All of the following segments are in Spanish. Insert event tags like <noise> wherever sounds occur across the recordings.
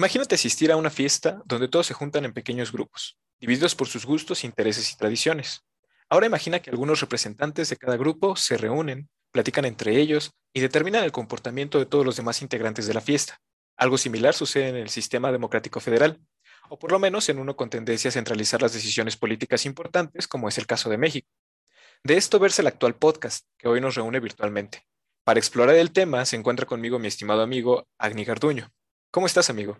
Imagínate asistir a una fiesta donde todos se juntan en pequeños grupos, divididos por sus gustos, intereses y tradiciones. Ahora imagina que algunos representantes de cada grupo se reúnen, platican entre ellos y determinan el comportamiento de todos los demás integrantes de la fiesta. Algo similar sucede en el sistema democrático federal, o por lo menos en uno con tendencia a centralizar las decisiones políticas importantes, como es el caso de México. De esto verse el actual podcast, que hoy nos reúne virtualmente. Para explorar el tema se encuentra conmigo mi estimado amigo Agni Garduño. ¿Cómo estás, amigo?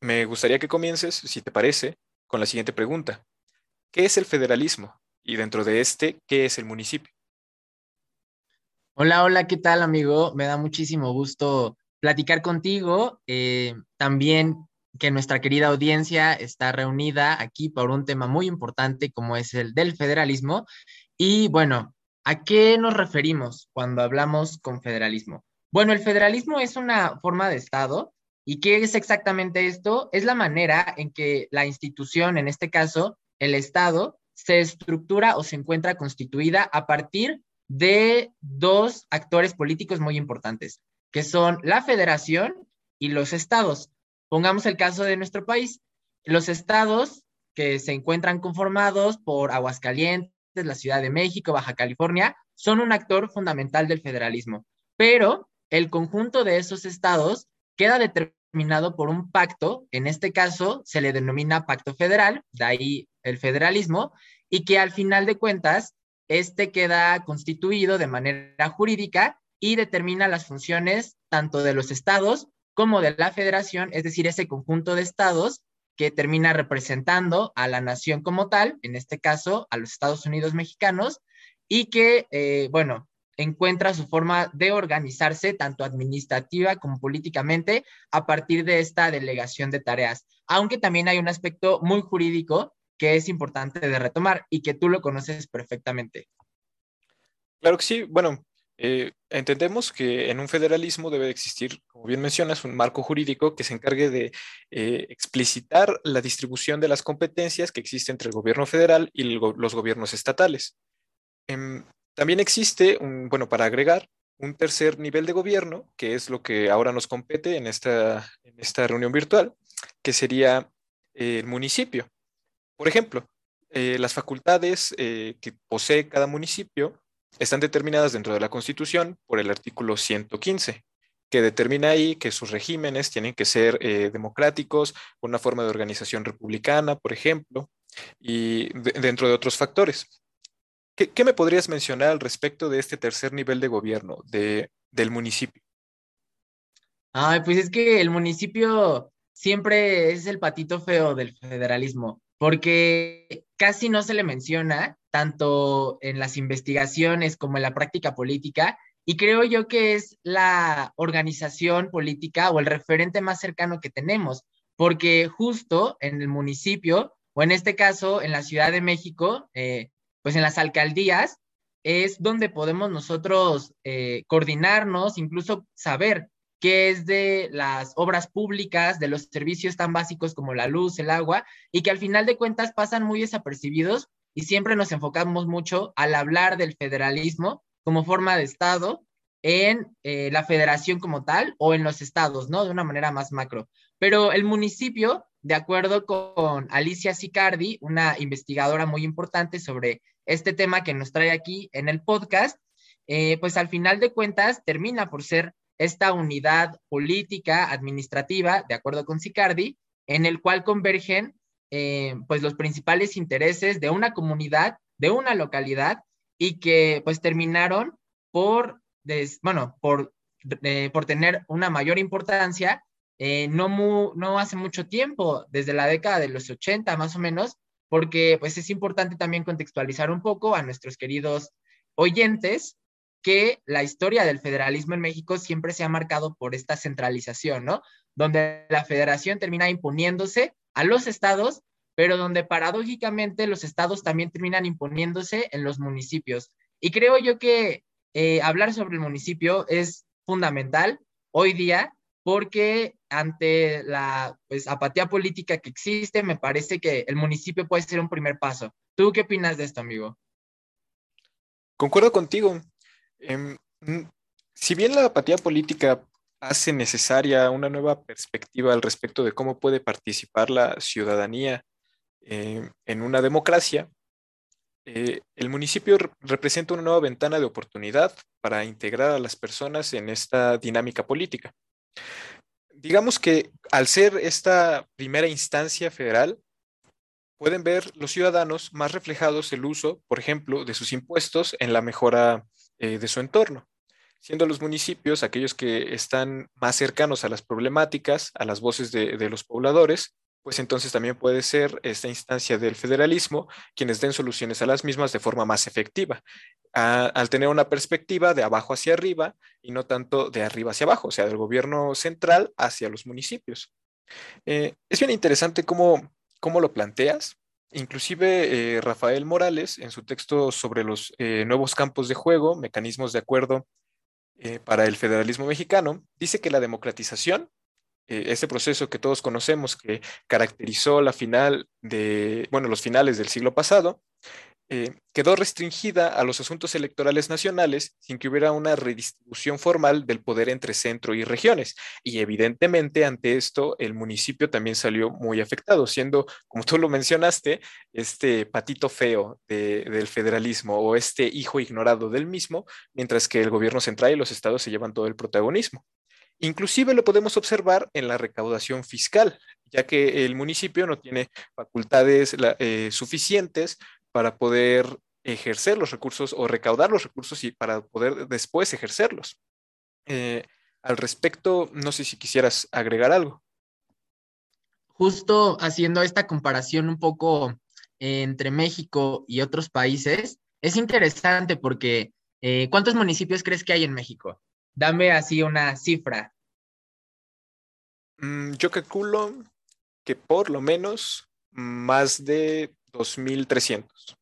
Me gustaría que comiences, si te parece, con la siguiente pregunta. ¿Qué es el federalismo? Y dentro de este, ¿qué es el municipio? Hola, hola, ¿qué tal, amigo? Me da muchísimo gusto platicar contigo. Eh, también que nuestra querida audiencia está reunida aquí por un tema muy importante como es el del federalismo. Y bueno, ¿a qué nos referimos cuando hablamos con federalismo? Bueno, el federalismo es una forma de Estado ¿Y qué es exactamente esto? Es la manera en que la institución, en este caso, el Estado, se estructura o se encuentra constituida a partir de dos actores políticos muy importantes, que son la federación y los estados. Pongamos el caso de nuestro país. Los estados que se encuentran conformados por Aguascalientes, la Ciudad de México, Baja California, son un actor fundamental del federalismo. Pero el conjunto de esos estados queda determinado determinado por un pacto, en este caso se le denomina pacto federal, de ahí el federalismo, y que al final de cuentas, este queda constituido de manera jurídica y determina las funciones tanto de los estados como de la federación, es decir, ese conjunto de estados que termina representando a la nación como tal, en este caso a los Estados Unidos mexicanos, y que, eh, bueno, encuentra su forma de organizarse, tanto administrativa como políticamente, a partir de esta delegación de tareas. Aunque también hay un aspecto muy jurídico que es importante de retomar y que tú lo conoces perfectamente. Claro que sí. Bueno, eh, entendemos que en un federalismo debe existir, como bien mencionas, un marco jurídico que se encargue de eh, explicitar la distribución de las competencias que existe entre el gobierno federal y los gobiernos estatales. Em, también existe, un, bueno, para agregar, un tercer nivel de gobierno, que es lo que ahora nos compete en esta, en esta reunión virtual, que sería el municipio. Por ejemplo, eh, las facultades eh, que posee cada municipio están determinadas dentro de la Constitución por el artículo 115, que determina ahí que sus regímenes tienen que ser eh, democráticos, una forma de organización republicana, por ejemplo, y dentro de otros factores. ¿Qué, me podrías mencionar al respecto de este tercer nivel de gobierno de, del municipio? Ay, pues es que el municipio siempre es el patito feo del federalismo, porque casi no se le menciona tanto en las investigaciones como en la práctica política, y creo yo que es la organización política o el referente más cercano que tenemos, porque justo en el municipio, o en este caso en la Ciudad de México, eh, pues en las alcaldías es donde podemos nosotros eh, coordinarnos, incluso saber qué es de las obras públicas, de los servicios tan básicos como la luz, el agua, y que al final de cuentas pasan muy desapercibidos y siempre nos enfocamos mucho al hablar del federalismo como forma de Estado en eh, la federación como tal o en los estados, ¿no? De una manera más macro. Pero el municipio de acuerdo con Alicia Sicardi, una investigadora muy importante sobre este tema que nos trae aquí en el podcast, eh, pues al final de cuentas termina por ser esta unidad política, administrativa, de acuerdo con Sicardi, en el cual convergen eh, pues los principales intereses de una comunidad, de una localidad, y que pues terminaron por, bueno, por, eh, por tener una mayor importancia eh, no, no hace mucho tiempo, desde la década de los 80 más o menos, porque pues es importante también contextualizar un poco a nuestros queridos oyentes que la historia del federalismo en México siempre se ha marcado por esta centralización, ¿no? Donde la federación termina imponiéndose a los estados, pero donde paradójicamente los estados también terminan imponiéndose en los municipios. Y creo yo que eh, hablar sobre el municipio es fundamental hoy día porque ante la pues, apatía política que existe, me parece que el municipio puede ser un primer paso. ¿Tú qué opinas de esto, amigo? Concuerdo contigo. Em, si bien la apatía política hace necesaria una nueva perspectiva al respecto de cómo puede participar la ciudadanía eh, en una democracia, eh, el municipio representa una nueva ventana de oportunidad para integrar a las personas en esta dinámica política. Digamos que al ser esta primera instancia federal, pueden ver los ciudadanos más reflejados el uso, por ejemplo, de sus impuestos en la mejora eh, de su entorno, siendo los municipios aquellos que están más cercanos a las problemáticas, a las voces de los pobladores, pues entonces también puede ser esta instancia del federalismo quienes den soluciones a las mismas de forma más efectiva, al tener una perspectiva de abajo hacia arriba y no tanto de arriba hacia abajo, o sea, del gobierno central hacia los municipios. Eh, es bien interesante cómo, cómo lo planteas. Inclusive eh, Rafael Morales, en su texto sobre los eh, nuevos campos de juego, mecanismos de acuerdo para el federalismo mexicano, dice que la democratización ese proceso que todos conocemos que caracterizó la final de, bueno, los finales del siglo pasado, eh, quedó restringida a los asuntos electorales nacionales sin que hubiera una redistribución formal del poder entre centro y regiones. Y evidentemente ante esto el municipio también salió muy afectado, siendo, como tú lo mencionaste, este patito feo del federalismo o este hijo ignorado del mismo, mientras que el gobierno central y los estados se llevan todo el protagonismo. Inclusive lo podemos observar en la recaudación fiscal, ya que el municipio no tiene facultades eh, suficientes para poder ejercer los recursos o recaudar los recursos y para poder después ejercerlos. Eh, al respecto, no sé si quisieras agregar algo. Justo haciendo esta comparación un poco entre México y otros países, es interesante porque eh, ¿cuántos municipios crees que hay en México? Dame así una cifra. Mm, yo calculo que por lo menos más de 2.300.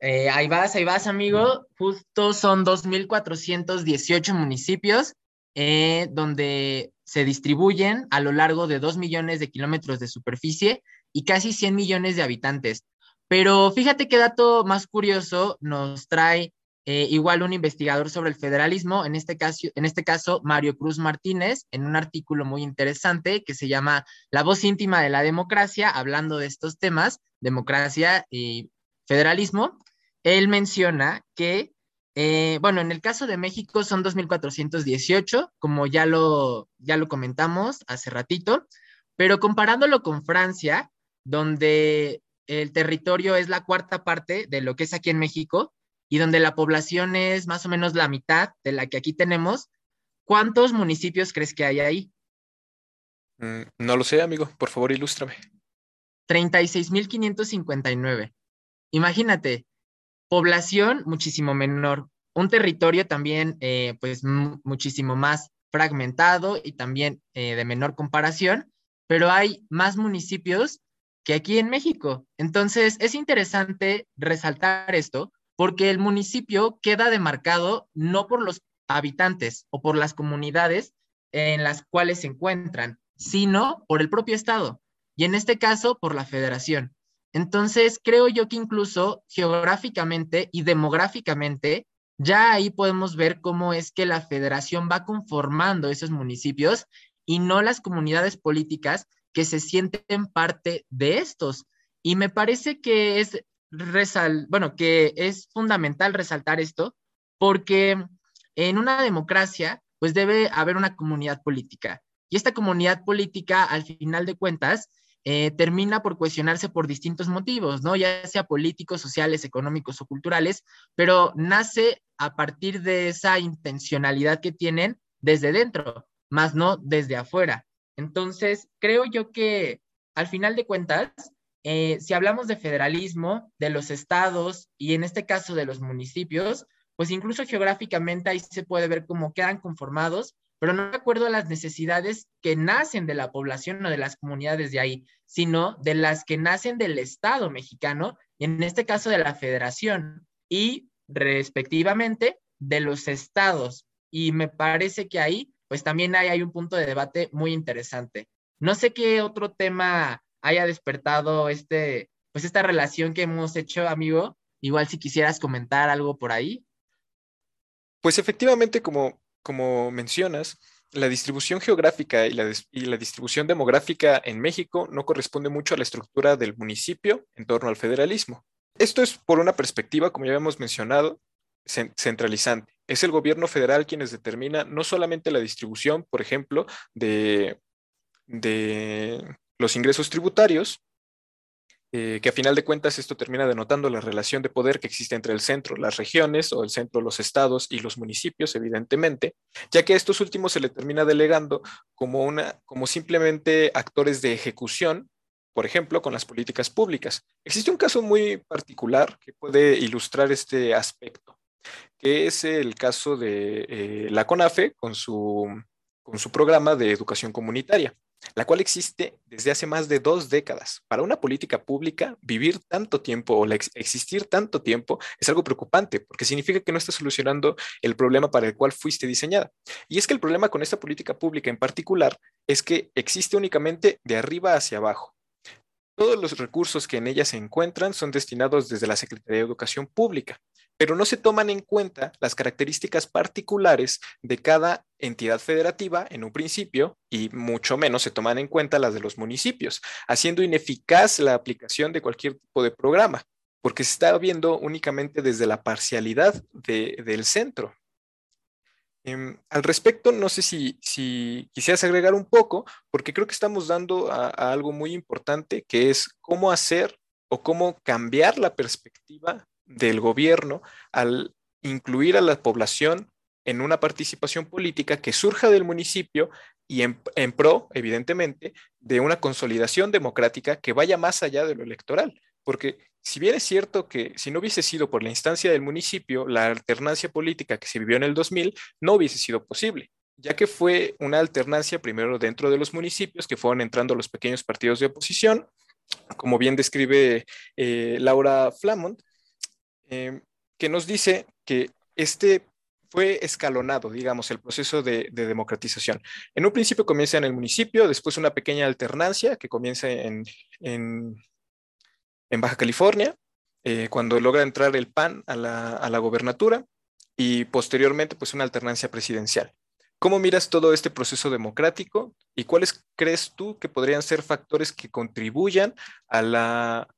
Eh, ahí vas, ahí vas, amigo. Justo son 2.418 municipios eh, donde se distribuyen a lo largo de 2 millones de kilómetros de superficie y casi 100 millones de habitantes. Pero fíjate qué dato más curioso nos trae eh, igual un investigador sobre el federalismo, en este, caso, en este caso Mario Cruz Martínez, en un artículo muy interesante que se llama La voz íntima de la democracia, hablando de estos temas, democracia y federalismo, él menciona que, eh, bueno, en el caso de México son 2.418, como ya lo, ya lo comentamos hace ratito, pero comparándolo con Francia, donde el territorio es la cuarta parte de lo que es aquí en México, y donde la población es más o menos la mitad de la que aquí tenemos, ¿cuántos municipios crees que hay ahí? Mm, no lo sé, amigo. Por favor, ilústrame. 36.559. Imagínate, población muchísimo menor, un territorio también eh, pues muchísimo más fragmentado y también eh, de menor comparación, pero hay más municipios que aquí en México. Entonces, es interesante resaltar esto porque el municipio queda demarcado no por los habitantes o por las comunidades en las cuales se encuentran, sino por el propio Estado y en este caso por la federación. Entonces, creo yo que incluso geográficamente y demográficamente, ya ahí podemos ver cómo es que la federación va conformando esos municipios y no las comunidades políticas que se sienten parte de estos. Y me parece que es resal bueno, que es fundamental resaltar esto porque en una democracia pues debe haber una comunidad política y esta comunidad política al final de cuentas eh, termina por cuestionarse por distintos motivos, ¿no? Ya sea políticos, sociales, económicos o culturales, pero nace a partir de esa intencionalidad que tienen desde dentro, más no desde afuera. Entonces, creo yo que al final de cuentas, eh, si hablamos de federalismo, de los estados y en este caso de los municipios, pues incluso geográficamente ahí se puede ver cómo quedan conformados, pero no de acuerdo a las necesidades que nacen de la población o de las comunidades de ahí, sino de las que nacen del Estado mexicano y en este caso de la federación y respectivamente de los estados. Y me parece que ahí, pues también hay, hay un punto de debate muy interesante. No sé qué otro tema haya despertado este, pues esta relación que hemos hecho, amigo. Igual si quisieras comentar algo por ahí. Pues efectivamente, como, como mencionas, la distribución geográfica y la, y la, distribución demográfica en México no corresponde mucho a la estructura del municipio en torno al federalismo. Esto es por una perspectiva, como ya hemos mencionado, centralizante. Es el gobierno federal quienes determina no solamente la distribución, por ejemplo, de, de los ingresos tributarios, eh, que a final de cuentas esto termina denotando la relación de poder que existe entre el centro, las regiones o el centro, los estados y los municipios, evidentemente, ya que a estos últimos se le termina delegando como, una, como simplemente actores de ejecución, por ejemplo, con las políticas públicas. Existe un caso muy particular que puede ilustrar este aspecto, que es el caso de eh, la CONAFE con su, con su programa de educación comunitaria la cual existe desde hace más de dos décadas. Para una política pública, vivir tanto tiempo o existir tanto tiempo es algo preocupante, porque significa que no está solucionando el problema para el cual fuiste diseñada. Y es que el problema con esta política pública en particular es que existe únicamente de arriba hacia abajo. Todos los recursos que en ella se encuentran son destinados desde la Secretaría de Educación Pública, pero no se toman en cuenta las características particulares de cada entidad federativa en un principio y mucho menos se toman en cuenta las de los municipios, haciendo ineficaz la aplicación de cualquier tipo de programa, porque se está viendo únicamente desde la parcialidad del centro. Em, al respecto, no sé si, si, quisieras agregar un poco, porque creo que estamos dando a algo muy importante, que es cómo hacer o cómo cambiar la perspectiva del gobierno al incluir a la población en una participación política que surja del municipio y en, pro, evidentemente, de una consolidación democrática que vaya más allá de lo electoral. Porque si bien es cierto que si no hubiese sido por la instancia del municipio, la alternancia política que se vivió en el 2000 no hubiese sido posible, ya que fue una alternancia primero dentro de los municipios que fueron entrando los pequeños partidos de oposición, como bien describe eh, Laura Flamont, Em, que nos dice que este fue escalonado, digamos, el proceso de, democratización. En un principio comienza en el municipio, después una pequeña alternancia que comienza en, en, Baja California, eh, cuando logra entrar el PAN a la, a la gobernatura y posteriormente pues una alternancia presidencial. ¿Cómo miras todo este proceso democrático y cuáles crees tú que podrían ser factores que contribuyan a la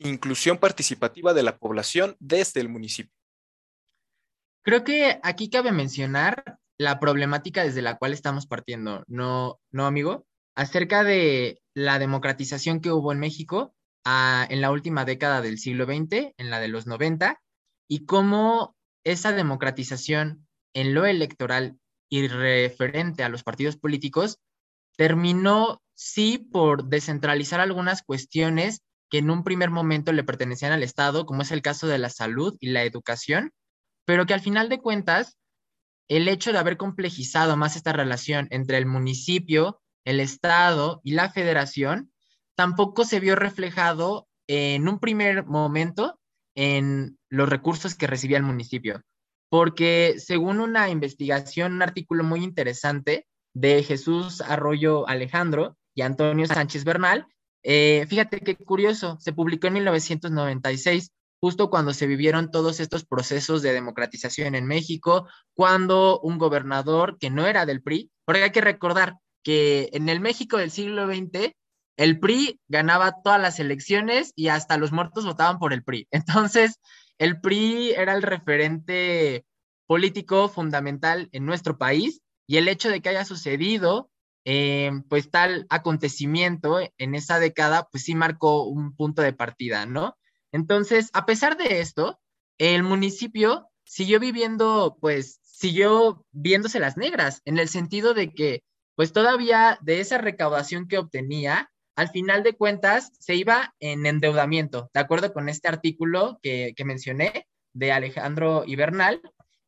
inclusión participativa de la población desde el municipio. Creo que aquí cabe mencionar la problemática desde la cual estamos partiendo, ¿no, no amigo? Acerca de la democratización que hubo en México ah, en la última década del siglo XX, en la de los 90, y cómo esa democratización en lo electoral y referente a los partidos políticos terminó, sí, por descentralizar algunas cuestiones que en un primer momento le pertenecían al Estado, como es el caso de la salud y la educación, pero que al final de cuentas, el hecho de haber complejizado más esta relación entre el municipio, el Estado y la federación, tampoco se vio reflejado en un primer momento en los recursos que recibía el municipio. Porque según una investigación, un artículo muy interesante de Jesús Arroyo Alejandro y Antonio Sánchez Bernal, eh, fíjate qué curioso, se publicó en 1996, justo cuando se vivieron todos estos procesos de democratización en México, cuando un gobernador que no era del PRI, porque hay que recordar que en el México del siglo XX, el PRI ganaba todas las elecciones y hasta los muertos votaban por el PRI. <laughs> Entonces, el PRI era el referente político fundamental en nuestro país y el hecho de que haya sucedido eh, pues tal acontecimiento en esa década, pues sí marcó un punto de partida, ¿no? Entonces, a pesar de esto, el municipio siguió viviendo, pues siguió viéndose las negras, en el sentido de que, pues todavía de esa recaudación que obtenía, al final de cuentas se iba en endeudamiento, de acuerdo con este artículo que, mencioné de Alejandro Ibernal,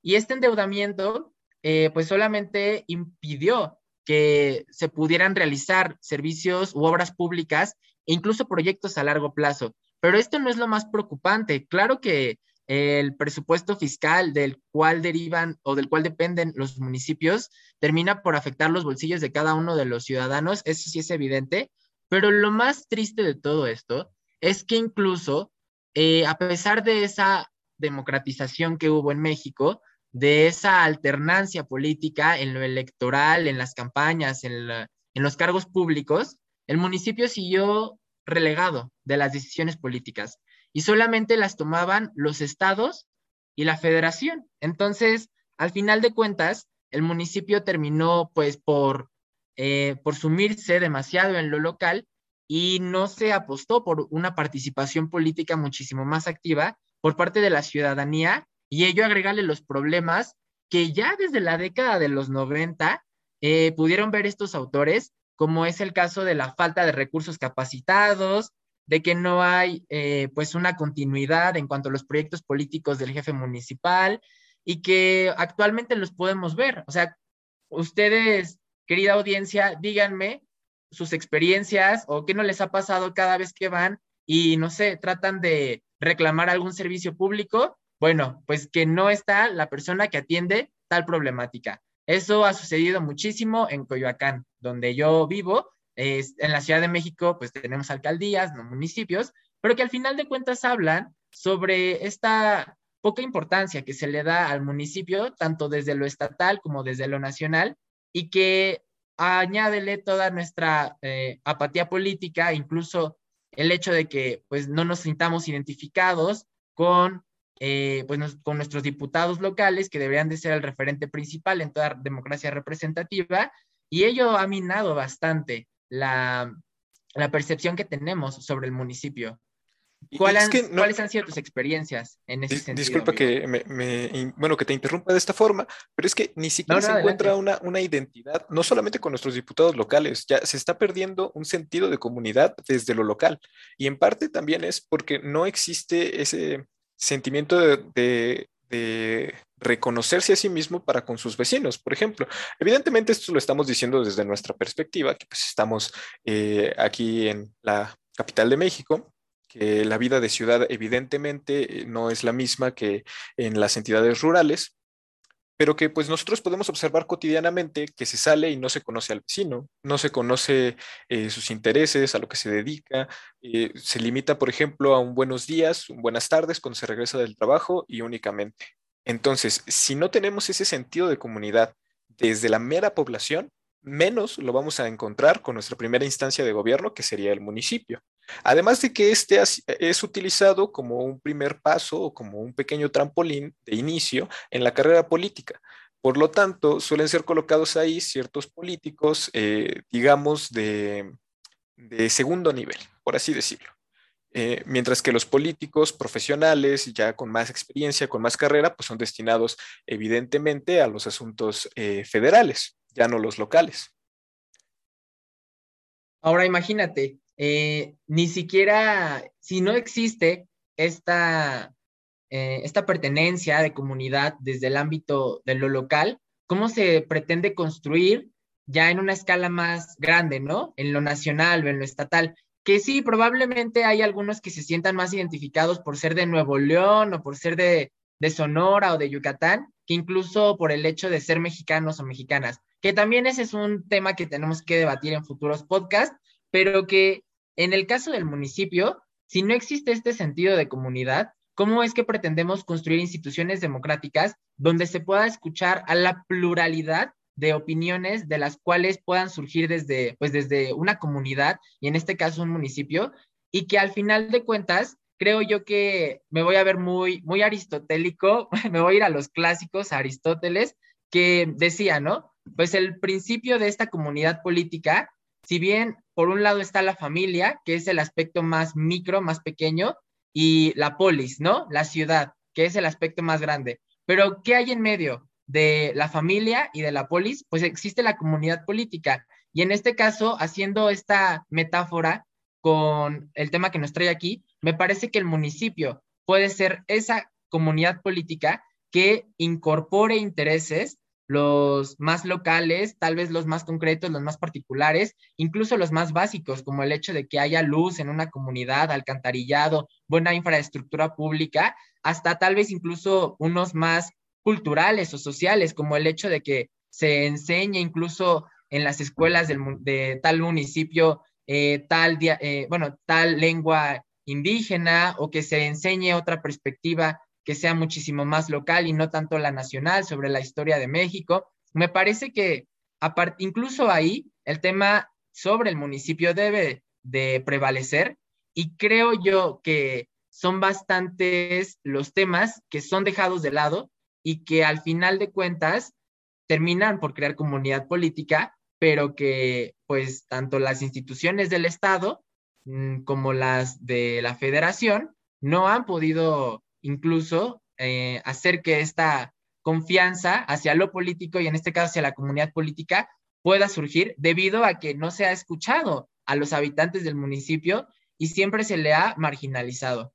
y este endeudamiento, eh, pues solamente impidió que se pudieran realizar servicios u obras públicas e incluso proyectos a largo plazo. Pero esto no es lo más preocupante. Claro que el presupuesto fiscal del cual derivan o del cual dependen los municipios termina por afectar los bolsillos de cada uno de los ciudadanos, eso sí es evidente, pero lo más triste de todo esto es que incluso eh, a pesar de esa democratización que hubo en México, de esa alternancia política en lo electoral, en las campañas, en, en los cargos públicos, el municipio siguió relegado de las decisiones políticas y solamente las tomaban los estados y la federación. Entonces, al final de cuentas, el municipio terminó pues por, eh, por sumirse demasiado en lo local y no se apostó por una participación política muchísimo más activa por parte de la ciudadanía y ello agregarle los problemas que ya desde la década de los 90 eh, pudieron ver estos autores, como es el caso de la falta de recursos capacitados, de que no hay eh, pues una continuidad en cuanto a los proyectos políticos del jefe municipal y que actualmente los podemos ver. O sea, ustedes, querida audiencia, díganme sus experiencias o qué no les ha pasado cada vez que van y, no sé, tratan de reclamar algún servicio público. Bueno, pues que no está la persona que atiende tal problemática. Eso ha sucedido muchísimo en Coyoacán, donde yo vivo. Es, en la Ciudad de México, pues tenemos alcaldías, no municipios, pero que al final de cuentas hablan sobre esta poca importancia que se le da al municipio, tanto desde lo estatal como desde lo nacional, y que añádele toda nuestra eh, apatía política, incluso el hecho de que pues, no nos sintamos identificados con, eh, pues, con nuestros diputados locales, que deberían de ser el referente principal en toda democracia representativa, y ello ha minado bastante la, la percepción que tenemos sobre el municipio. ¿Cuáles han sido tus experiencias en ese sentido? Disculpa que me, bueno, que te interrumpa de esta forma, pero es que ni siquiera se encuentra una, una, identidad, no solamente con nuestros diputados locales, ya se está perdiendo un sentido de comunidad desde lo local. Y en parte también es porque no existe ese sentimiento de, de, reconocerse a sí mismo para con sus vecinos. Por ejemplo, evidentemente esto lo estamos diciendo desde nuestra perspectiva, que pues estamos eh, aquí en la capital de México que la vida de ciudad evidentemente eh, no es la misma que en las entidades rurales, pero que pues nosotros podemos observar cotidianamente que se sale y no se conoce al vecino, no se conoce eh, sus intereses, a lo que se dedica, eh, se limita, por ejemplo, a un buenos días, un buenas tardes cuando se regresa del trabajo y únicamente. Entonces, si no tenemos ese sentido de comunidad desde la mera población, menos lo vamos a encontrar con nuestra primera instancia de gobierno, que sería el municipio. Además de que este es utilizado como un primer paso o como un pequeño trampolín de inicio en la carrera política. Por lo tanto, suelen ser colocados ahí ciertos políticos, eh, digamos, de, segundo nivel, por así decirlo. Eh, mientras que los políticos profesionales, ya con más experiencia, con más carrera, pues son destinados evidentemente a los asuntos eh, federales, ya no los locales. Ahora imagínate, eh, ni siquiera, si no existe esta, eh, esta pertenencia de comunidad desde el ámbito de lo local, ¿cómo se pretende construir ya en una escala más grande, ¿no? En lo nacional o en lo estatal. Que sí, probablemente hay algunos que se sientan más identificados por ser de Nuevo León o por ser de, de Sonora o de Yucatán, que incluso por el hecho de ser mexicanos o mexicanas. Que también ese es un tema que tenemos que debatir en futuros podcasts, pero que en el caso del municipio, si no existe este sentido de comunidad, ¿cómo es que pretendemos construir instituciones democráticas donde se pueda escuchar a la pluralidad de opiniones de las cuales puedan surgir desde, pues desde una comunidad y en este caso un municipio y que al final de cuentas creo yo que me voy a ver muy muy aristotélico, <laughs> me voy a ir a los clásicos, Aristóteles, que decía, ¿no? Pues el principio de esta comunidad política si bien por un lado está la familia, que es el aspecto más micro, más pequeño, y la polis, ¿no? La ciudad, que es el aspecto más grande. Pero, ¿qué hay en medio de la familia y de la polis? Pues existe la comunidad política. Y en este caso, haciendo esta metáfora con el tema que nos trae aquí, me parece que el municipio puede ser esa comunidad política que incorpore intereses los más locales, tal vez los más concretos, los más particulares, incluso los más básicos, como el hecho de que haya luz en una comunidad, alcantarillado, buena infraestructura pública, hasta tal vez incluso unos más culturales o sociales, como el hecho de que se enseñe incluso en las escuelas de tal municipio eh, tal, eh, bueno, tal lengua indígena o que se enseñe otra perspectiva que sea muchísimo más local y no tanto la nacional sobre la historia de México. Me parece que incluso ahí el tema sobre el municipio debe de prevalecer y creo yo que son bastantes los temas que son dejados de lado y que al final de cuentas terminan por crear comunidad política, pero que pues tanto las instituciones del Estado mm, como las de la federación no han podido incluso eh, hacer que esta confianza hacia lo político y en este caso hacia la comunidad política pueda surgir debido a que no se ha escuchado a los habitantes del municipio y siempre se le ha marginalizado.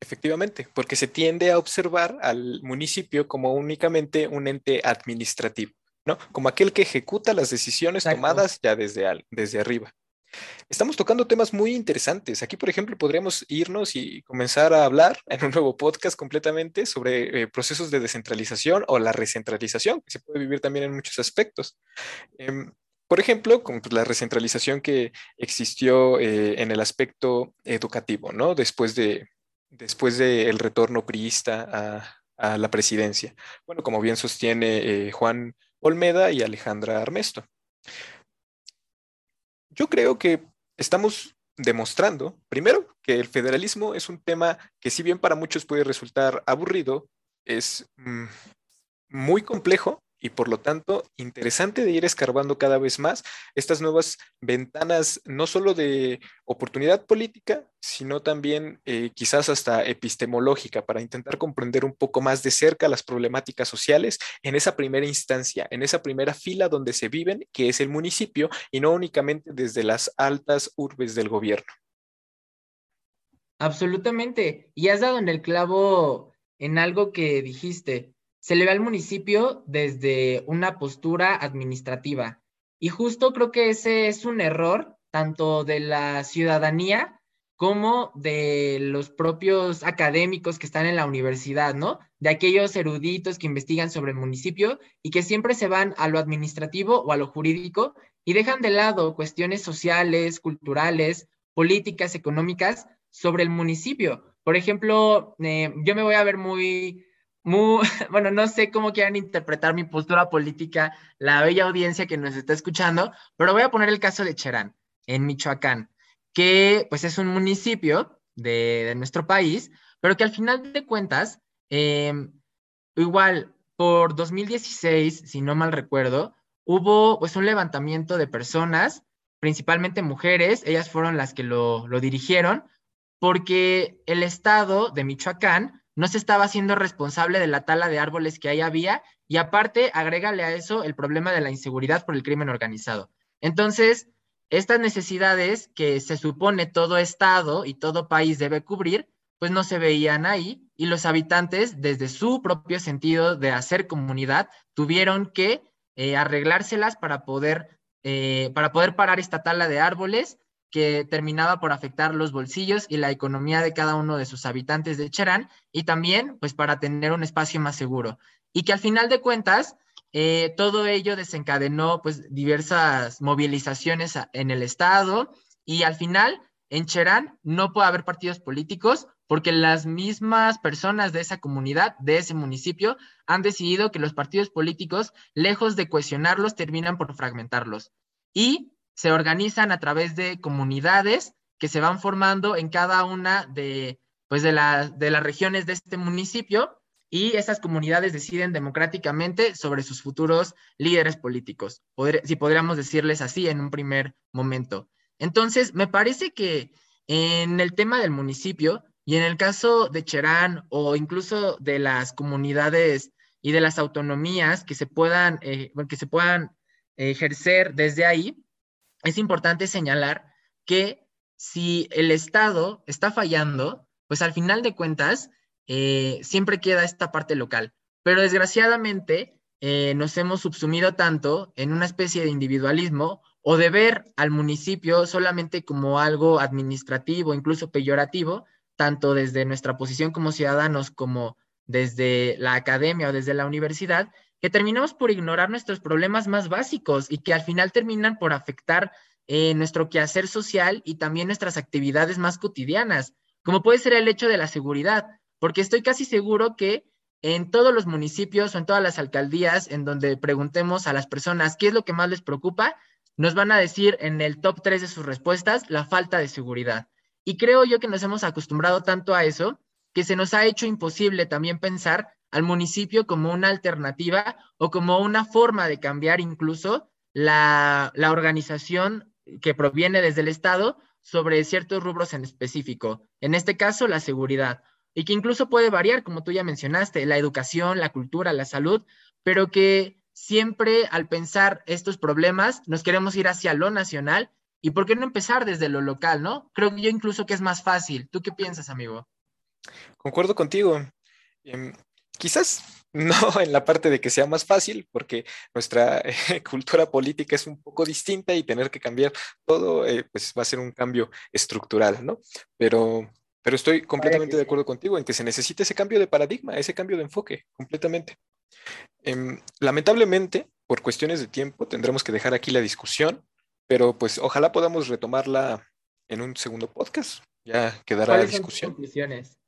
Efectivamente, porque se tiende a observar al municipio como únicamente un ente administrativo, ¿no? Como aquel que ejecuta las decisiones tomadas ya desde, desde arriba. Estamos tocando temas muy interesantes. Aquí, por ejemplo, podríamos irnos y comenzar a hablar <laughs> en un nuevo podcast completamente sobre eh, procesos de descentralización o la recentralización, que se puede vivir también en muchos aspectos. Em, por ejemplo, con pues, la recentralización que existió eh, en el aspecto educativo, ¿no? Después de, después del retorno priista a, la presidencia. Bueno, como bien sostiene eh, Juan Olmeda y Alejandra Armesto. Yo creo que estamos demostrando, primero, que el federalismo es un tema que si bien para muchos puede resultar aburrido, es mm, muy complejo y por lo tanto interesante de ir escarbando cada vez más estas nuevas ventanas, no solo de oportunidad política, sino también eh, quizás hasta epistemológica, para intentar comprender un poco más de cerca las problemáticas sociales en esa primera instancia, en esa primera fila donde se viven, que es el municipio, y no únicamente desde las altas urbes del gobierno. Absolutamente. Y has dado en el clavo en algo que dijiste se le ve al municipio desde una postura administrativa. Y justo creo que ese es un error tanto de la ciudadanía como de los propios académicos que están en la universidad, ¿no? De aquellos eruditos que investigan sobre el municipio y que siempre se van a lo administrativo o a lo jurídico y dejan de lado cuestiones sociales, culturales, políticas, económicas sobre el municipio. Por ejemplo, eh, yo me voy a ver muy <laughs> bueno, no sé cómo quieran interpretar mi postura política, la bella audiencia que nos está escuchando, pero voy a poner el caso de Cherán, en Michoacán, que pues es un municipio de, nuestro país, pero que al final de cuentas, em, igual por 2016, si no mal recuerdo, hubo pues un levantamiento de personas, principalmente mujeres, ellas fueron las que lo, lo dirigieron, porque el estado de Michoacán no se estaba haciendo responsable de la tala de árboles que ahí había y aparte agrégale a eso el problema de la inseguridad por el crimen organizado. Entonces, estas necesidades que se supone todo estado y todo país debe cubrir, pues no se veían ahí y los habitantes, desde su propio sentido de hacer comunidad, tuvieron que eh, arreglárselas para poder, eh, para poder parar esta tala de árboles que terminaba por afectar los bolsillos y la economía de cada uno de sus habitantes de Cherán y también pues para tener un espacio más seguro. Y que al final de cuentas, eh, todo ello desencadenó pues diversas movilizaciones en el Estado y al final en Cherán no puede haber partidos políticos porque las mismas personas de esa comunidad, de ese municipio, han decidido que los partidos políticos, lejos de cohesionarlos, terminan por fragmentarlos. Y se organizan a través de comunidades que se van formando en cada una de, pues de, de las regiones de este municipio y esas comunidades deciden democráticamente sobre sus futuros líderes políticos, si podríamos decirles así en un primer momento. Entonces, me parece que en el tema del municipio y en el caso de Cherán o incluso de las comunidades y de las autonomías que se puedan, eh, que se puedan ejercer desde ahí, es importante señalar que si el Estado está fallando, pues al final de cuentas eh, siempre queda esta parte local. Pero desgraciadamente eh, nos hemos subsumido tanto en una especie de individualismo o de ver al municipio solamente como algo administrativo, incluso peyorativo, tanto desde nuestra posición como ciudadanos como desde la academia o desde la universidad, que terminamos por ignorar nuestros problemas más básicos y que al final terminan por afectar eh, nuestro quehacer social y también nuestras actividades más cotidianas, como puede ser el hecho de la seguridad, porque estoy casi seguro que en todos los municipios o en todas las alcaldías en donde preguntemos a las personas qué es lo que más les preocupa, nos van a decir en el top 3 de sus respuestas la falta de seguridad. Y creo yo que nos hemos acostumbrado tanto a eso que se nos ha hecho imposible también pensar al municipio como una alternativa o como una forma de cambiar incluso la, la organización que proviene desde el Estado sobre ciertos rubros en específico. En este caso, la seguridad y que incluso puede variar, como tú ya mencionaste, la educación, la cultura, la salud, pero que siempre al pensar estos problemas nos queremos ir hacia lo nacional y por qué no empezar desde lo local, ¿no? Creo yo incluso que es más fácil. ¿Tú qué piensas, amigo? Concuerdo contigo. Em, quizás <laughs> no en la parte de que sea más fácil, porque nuestra <laughs> cultura política es un poco distinta y tener que cambiar todo, eh, pues va a ser un cambio estructural, ¿no? Pero pero estoy completamente de acuerdo contigo en que se necesita ese cambio de paradigma, ese cambio de enfoque, completamente. Em, lamentablemente, por cuestiones de tiempo, tendremos que dejar aquí la discusión, pero pues ojalá podamos retomarla en un segundo podcast. Ya quedará la discusión. conclusiones?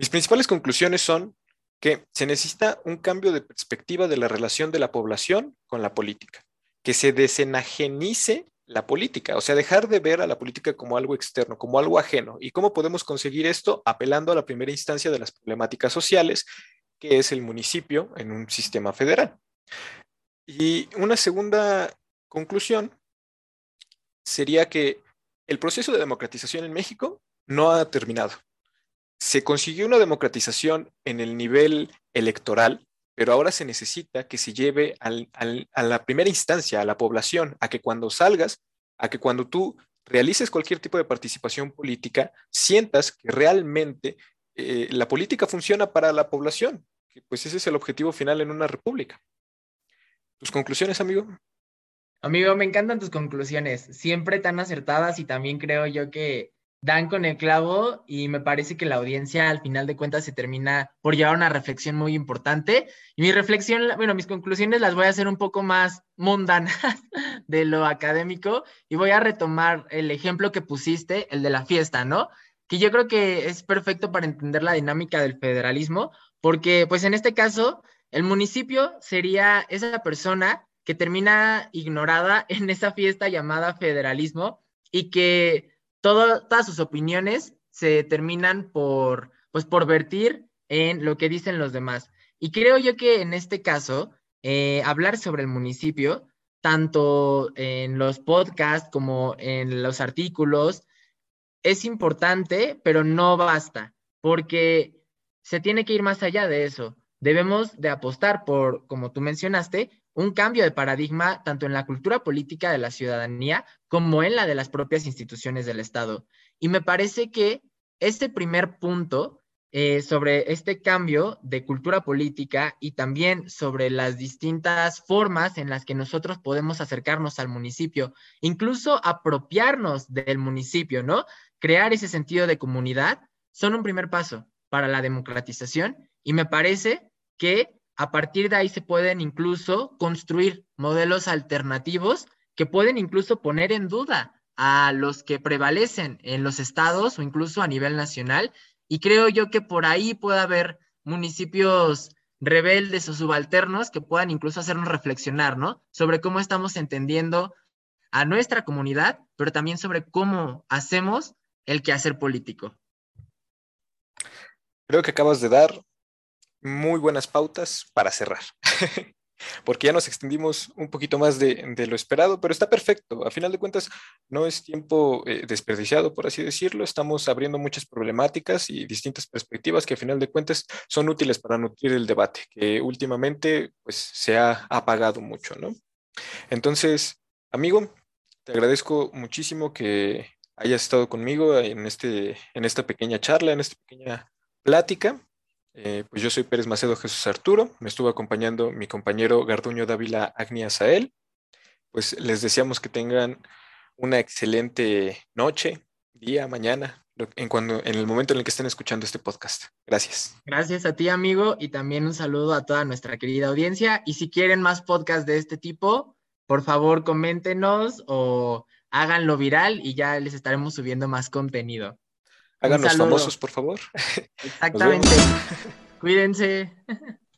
Mis principales conclusiones son que se necesita un cambio de perspectiva de la relación de la población con la política, que se desenajenice la política, o sea, dejar de ver a la política como algo externo, como algo ajeno. ¿Y cómo podemos conseguir esto? Apelando a la primera instancia de las problemáticas sociales, que es el municipio en un sistema federal. Y una segunda conclusión sería que el proceso de democratización en México no ha terminado. Se consiguió una democratización en el nivel electoral, pero ahora se necesita que se lleve a la primera instancia, a la población, a que cuando salgas, a que cuando tú realices cualquier tipo de participación política, sientas que realmente eh, la política funciona para la población, pues ese es el objetivo final en una república. ¿Tus conclusiones, amigo? Amigo, me encantan tus conclusiones, siempre tan acertadas y también creo yo que dan con el clavo y me parece que la audiencia al final de cuentas se termina por llevar una reflexión muy importante. Y mi reflexión, bueno, mis conclusiones las voy a hacer un poco más mundanas <laughs> de lo académico y voy a retomar el ejemplo que pusiste, el de la fiesta, ¿no? Que yo creo que es perfecto para entender la dinámica del federalismo, porque pues en este caso el municipio sería esa persona que termina ignorada <laughs> en esa fiesta llamada federalismo y que todas sus opiniones se terminan por, pues, por vertir en lo que dicen los demás. Y creo yo que en este caso, eh, hablar sobre el municipio, tanto en los podcasts como en los artículos, es importante, pero no basta, porque se tiene que ir más allá de eso. Debemos de apostar por, como tú mencionaste, un cambio de paradigma tanto en la cultura política de la ciudadanía como en la de las propias instituciones del Estado. Y me parece que este primer punto eh, sobre este cambio de cultura política y también sobre las distintas formas en las que nosotros podemos acercarnos al municipio, incluso apropiarnos del municipio, ¿no? Crear ese sentido de comunidad, son un primer paso para la democratización y me parece que a partir de ahí se pueden incluso construir modelos alternativos que pueden incluso poner en duda a los que prevalecen en los estados o incluso a nivel nacional. Y creo yo que por ahí puede haber municipios rebeldes o subalternos que puedan incluso hacernos reflexionar, ¿no? Sobre cómo estamos entendiendo a nuestra comunidad, pero también sobre cómo hacemos el quehacer político. Creo que acabas de dar muy buenas pautas para cerrar. <laughs> Porque ya nos extendimos un poquito más de, lo esperado, pero está perfecto. A final de cuentas, no es tiempo eh, desperdiciado, por así decirlo. Estamos abriendo muchas problemáticas y distintas perspectivas que a final de cuentas son útiles para nutrir el debate, que últimamente pues, se ha apagado mucho, ¿no? Entonces, amigo, te agradezco muchísimo que hayas estado conmigo en, este, en esta pequeña charla, en esta pequeña plática. Eh, pues yo soy Pérez Macedo Jesús Arturo, me estuvo acompañando mi compañero Garduño Dávila Agnia Sael. Pues les deseamos que tengan una excelente noche, día, mañana, en, cuando, en el momento en el que estén escuchando este podcast. Gracias. Gracias a ti, amigo, y también un saludo a toda nuestra querida audiencia. Y si quieren más podcasts de este tipo, por favor, coméntenos o háganlo viral y ya les estaremos subiendo más contenido. Háganos famosos, por favor. <laughs> Exactamente. Cuídense. <laughs>